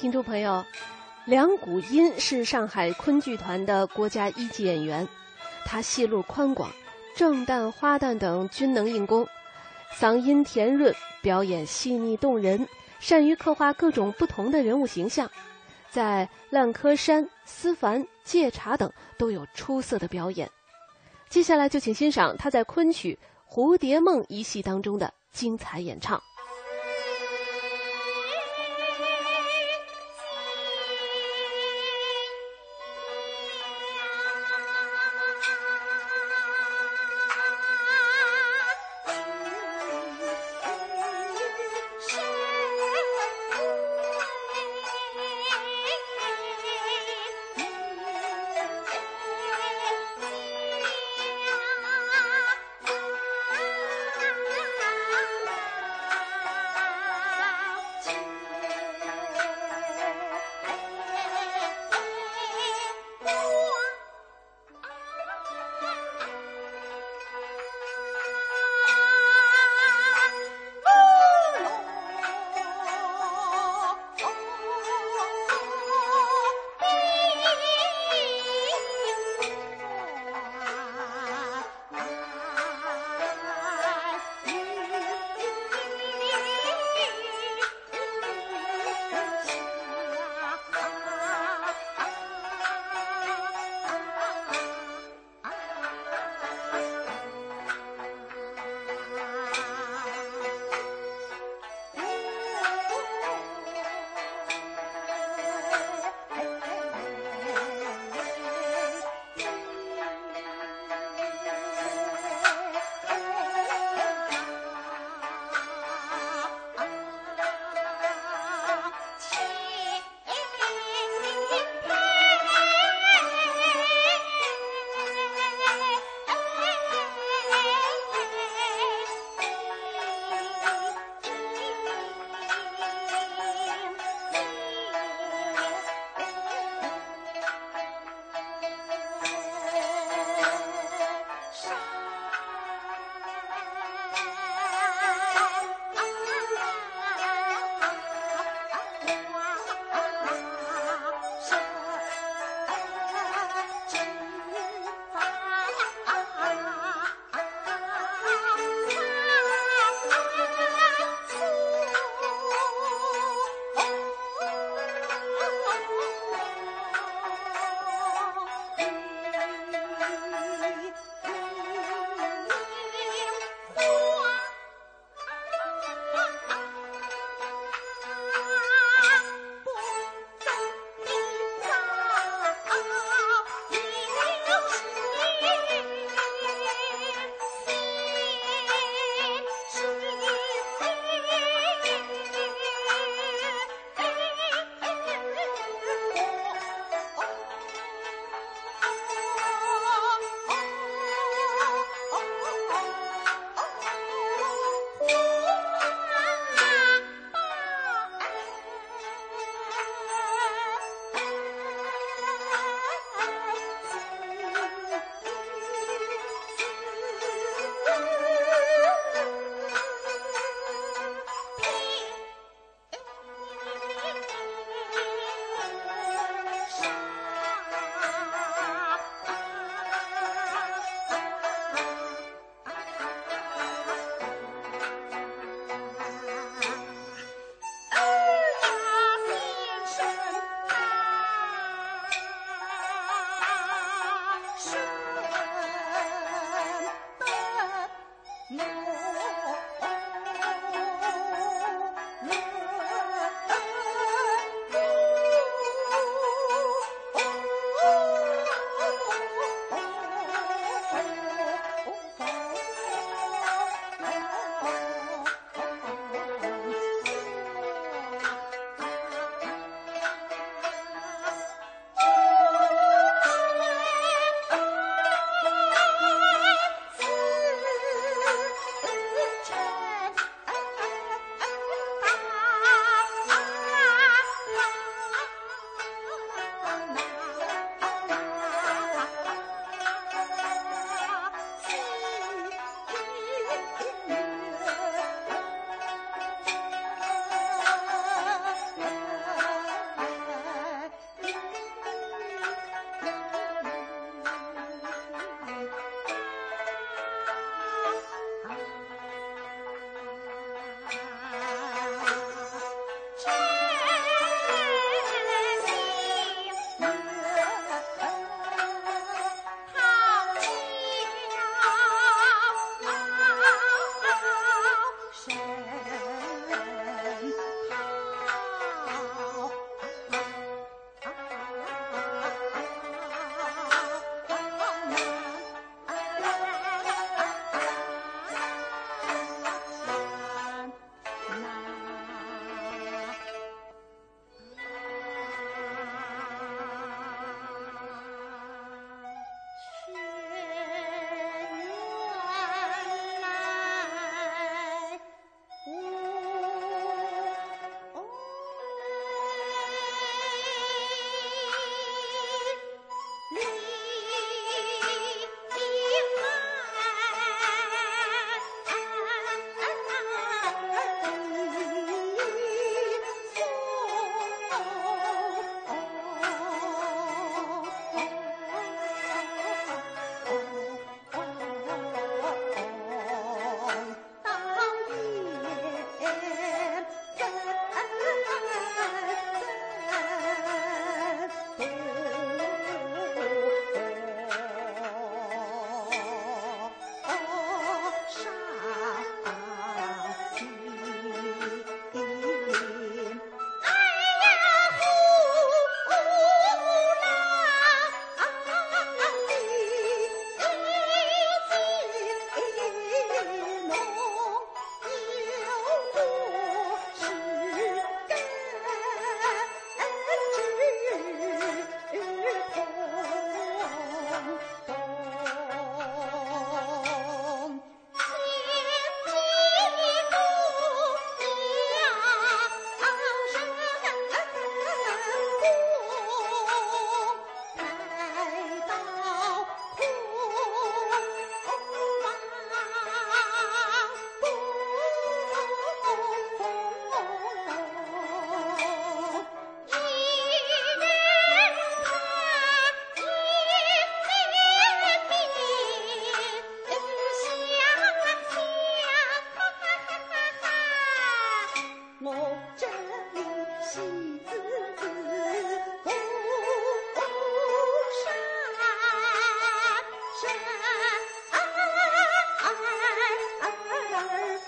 听众朋友，梁谷音是上海昆剧团的国家一级演员，他戏路宽广，正旦、花旦等均能应功，嗓音甜润，表演细腻动人，善于刻画各种不同的人物形象，在烂柯山、思凡、借茶等都有出色的表演。接下来就请欣赏他在昆曲《蝴蝶梦》一戏当中的精彩演唱。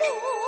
Oh.